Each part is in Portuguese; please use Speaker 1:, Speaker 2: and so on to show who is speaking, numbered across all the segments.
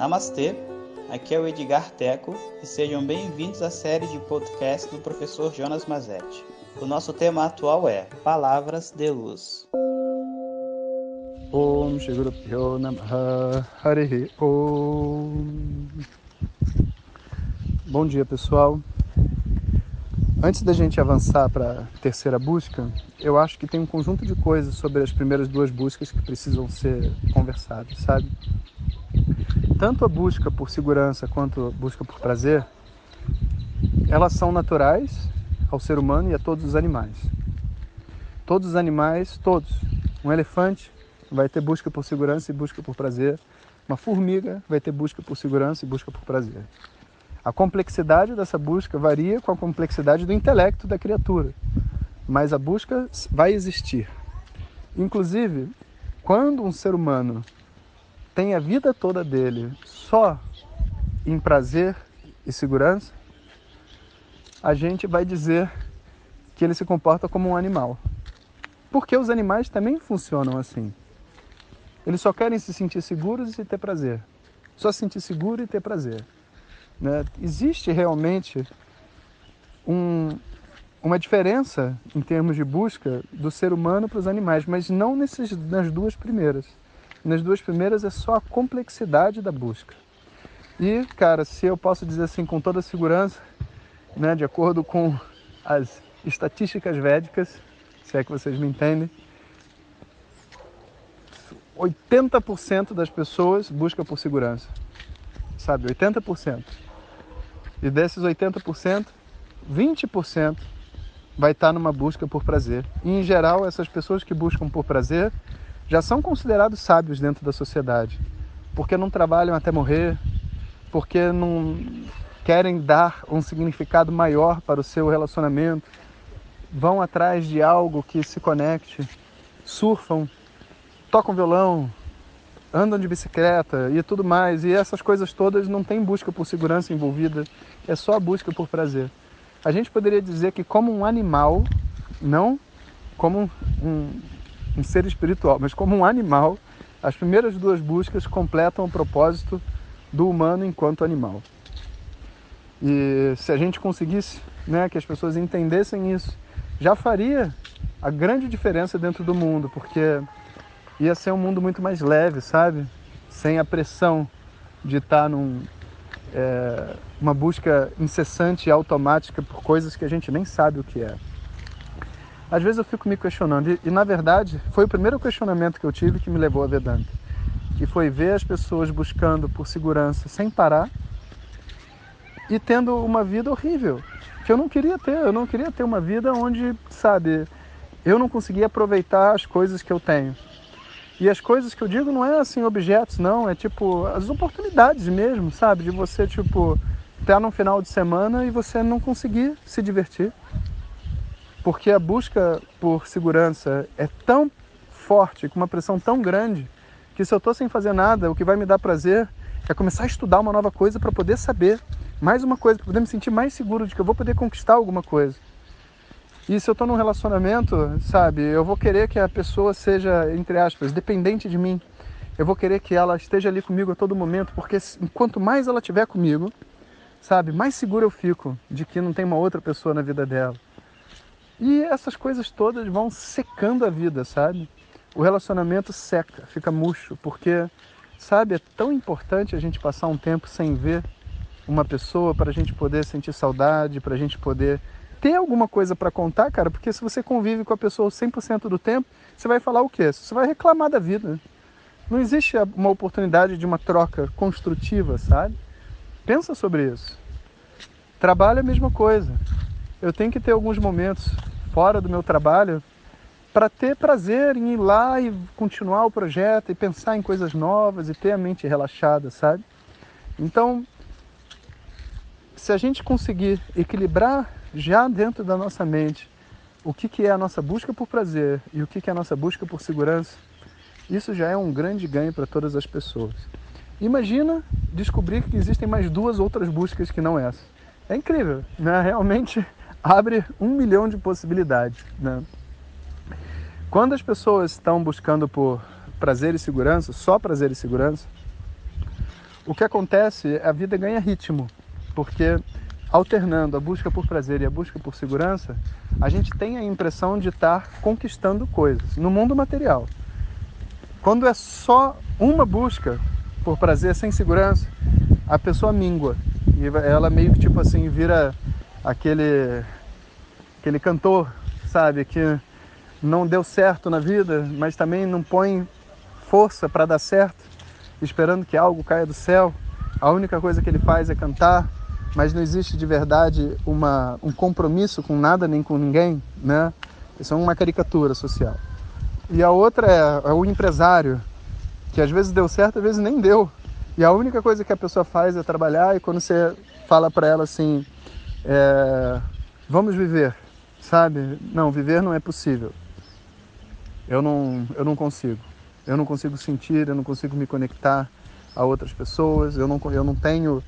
Speaker 1: Namastê, aqui é o Edgar Teco e sejam bem-vindos à série de podcast do professor Jonas Mazetti. O nosso tema atual é Palavras de Luz.
Speaker 2: Om Om Bom dia pessoal. Antes da gente avançar para a terceira busca, eu acho que tem um conjunto de coisas sobre as primeiras duas buscas que precisam ser conversadas, sabe? Tanto a busca por segurança quanto a busca por prazer, elas são naturais ao ser humano e a todos os animais. Todos os animais, todos. Um elefante vai ter busca por segurança e busca por prazer. Uma formiga vai ter busca por segurança e busca por prazer. A complexidade dessa busca varia com a complexidade do intelecto da criatura, mas a busca vai existir. Inclusive, quando um ser humano tem a vida toda dele só em prazer e segurança, a gente vai dizer que ele se comporta como um animal. Porque os animais também funcionam assim. Eles só querem se sentir seguros e ter prazer. Só se sentir seguro e ter prazer. Né? Existe realmente um, uma diferença em termos de busca do ser humano para os animais, mas não nesses, nas duas primeiras. Nas duas primeiras é só a complexidade da busca. E, cara, se eu posso dizer assim com toda segurança, né, de acordo com as estatísticas védicas, se é que vocês me entendem, 80% das pessoas busca por segurança. Sabe, 80%. E desses 80%, 20% vai estar numa busca por prazer. E em geral, essas pessoas que buscam por prazer já são considerados sábios dentro da sociedade, porque não trabalham até morrer, porque não querem dar um significado maior para o seu relacionamento, vão atrás de algo que se conecte, surfam, tocam violão, andam de bicicleta e tudo mais. E essas coisas todas não tem busca por segurança envolvida, é só a busca por prazer. A gente poderia dizer que como um animal, não como um, um ser espiritual, mas como um animal, as primeiras duas buscas completam o propósito do humano enquanto animal. E se a gente conseguisse né, que as pessoas entendessem isso, já faria a grande diferença dentro do mundo, porque ia ser um mundo muito mais leve, sabe? Sem a pressão de estar num é, busca incessante e automática por coisas que a gente nem sabe o que é. Às vezes eu fico me questionando e, e na verdade foi o primeiro questionamento que eu tive que me levou a Vedanta, que foi ver as pessoas buscando por segurança sem parar e tendo uma vida horrível que eu não queria ter. Eu não queria ter uma vida onde, sabe, eu não conseguia aproveitar as coisas que eu tenho. E as coisas que eu digo não é assim objetos, não, é tipo as oportunidades mesmo, sabe? De você tipo estar no final de semana e você não conseguir se divertir. Porque a busca por segurança é tão forte, com uma pressão tão grande, que se eu estou sem fazer nada, o que vai me dar prazer é começar a estudar uma nova coisa para poder saber mais uma coisa, para poder me sentir mais seguro de que eu vou poder conquistar alguma coisa. E se eu estou num relacionamento, sabe, eu vou querer que a pessoa seja, entre aspas, dependente de mim. Eu vou querer que ela esteja ali comigo a todo momento, porque enquanto mais ela estiver comigo, sabe, mais seguro eu fico de que não tem uma outra pessoa na vida dela. E essas coisas todas vão secando a vida, sabe? O relacionamento seca, fica murcho, porque, sabe, é tão importante a gente passar um tempo sem ver uma pessoa para a gente poder sentir saudade, para a gente poder ter alguma coisa para contar, cara, porque se você convive com a pessoa 100% do tempo, você vai falar o quê? Você vai reclamar da vida. Não existe uma oportunidade de uma troca construtiva, sabe? Pensa sobre isso. Trabalho é a mesma coisa. Eu tenho que ter alguns momentos fora do meu trabalho para ter prazer em ir lá e continuar o projeto e pensar em coisas novas e ter a mente relaxada, sabe? Então, se a gente conseguir equilibrar já dentro da nossa mente o que, que é a nossa busca por prazer e o que, que é a nossa busca por segurança, isso já é um grande ganho para todas as pessoas. Imagina descobrir que existem mais duas outras buscas que não essa. É incrível, né? realmente abre um milhão de possibilidades. Né? Quando as pessoas estão buscando por prazer e segurança, só prazer e segurança, o que acontece, a vida ganha ritmo, porque alternando a busca por prazer e a busca por segurança, a gente tem a impressão de estar conquistando coisas no mundo material. Quando é só uma busca por prazer sem segurança, a pessoa mingua e ela meio que tipo assim vira aquele aquele cantor, sabe, que não deu certo na vida, mas também não põe força para dar certo, esperando que algo caia do céu. A única coisa que ele faz é cantar, mas não existe de verdade uma, um compromisso com nada nem com ninguém, né? Isso é uma caricatura social. E a outra é, é o empresário, que às vezes deu certo, às vezes nem deu. E a única coisa que a pessoa faz é trabalhar e quando você fala para ela assim, é, vamos viver, sabe? Não, viver não é possível. Eu não, eu não consigo. Eu não consigo sentir, eu não consigo me conectar a outras pessoas, eu não, eu não tenho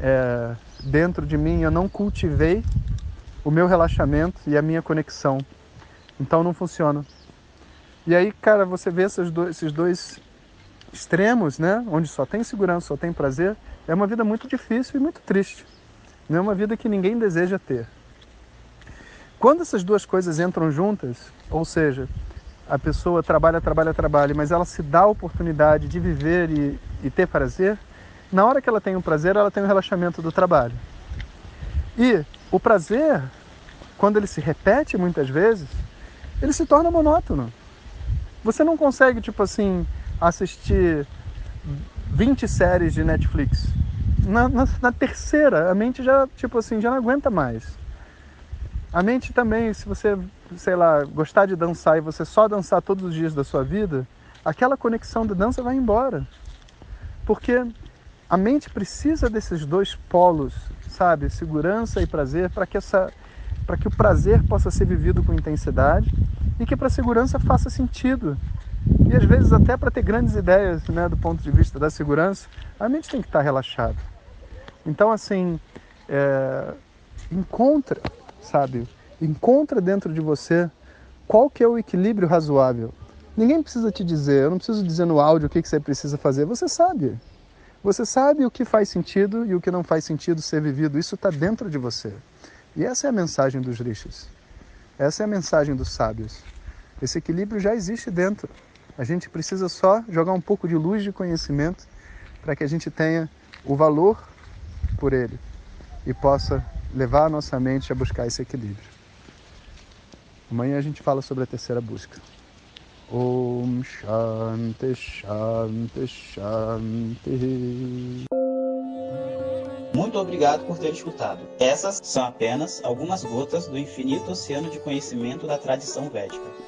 Speaker 2: é, dentro de mim, eu não cultivei o meu relaxamento e a minha conexão. Então não funciona. E aí, cara, você vê esses dois, esses dois extremos, né? Onde só tem segurança, só tem prazer, é uma vida muito difícil e muito triste. Não é uma vida que ninguém deseja ter. Quando essas duas coisas entram juntas, ou seja, a pessoa trabalha, trabalha, trabalha, mas ela se dá a oportunidade de viver e, e ter prazer, na hora que ela tem o um prazer, ela tem o um relaxamento do trabalho. E o prazer, quando ele se repete muitas vezes, ele se torna monótono. Você não consegue, tipo assim, assistir 20 séries de Netflix. Na, na, na, terceira, a mente já, tipo assim, já não aguenta mais. A mente também, se você, sei lá, gostar de dançar e você só dançar todos os dias da sua vida, aquela conexão da dança vai embora. Porque a mente precisa desses dois polos, sabe? Segurança e prazer, para que, essa, que o prazer possa ser vivido com intensidade e que para a segurança faça sentido. E às vezes até para ter grandes ideias né, do ponto de vista da segurança, a mente tem que estar relaxada. Então assim, é, encontra, sabe? Encontra dentro de você qual que é o equilíbrio razoável. Ninguém precisa te dizer, eu não preciso dizer no áudio o que, que você precisa fazer, você sabe. Você sabe o que faz sentido e o que não faz sentido ser vivido, isso está dentro de você. E essa é a mensagem dos rishis. Essa é a mensagem dos sábios. Esse equilíbrio já existe dentro. A gente precisa só jogar um pouco de luz de conhecimento para que a gente tenha o valor por ele e possa levar a nossa mente a buscar esse equilíbrio. Amanhã a gente fala sobre a terceira busca. Om Shanti Shanti Shanti.
Speaker 1: Muito obrigado por ter escutado. Essas são apenas algumas gotas do infinito oceano de conhecimento da tradição védica.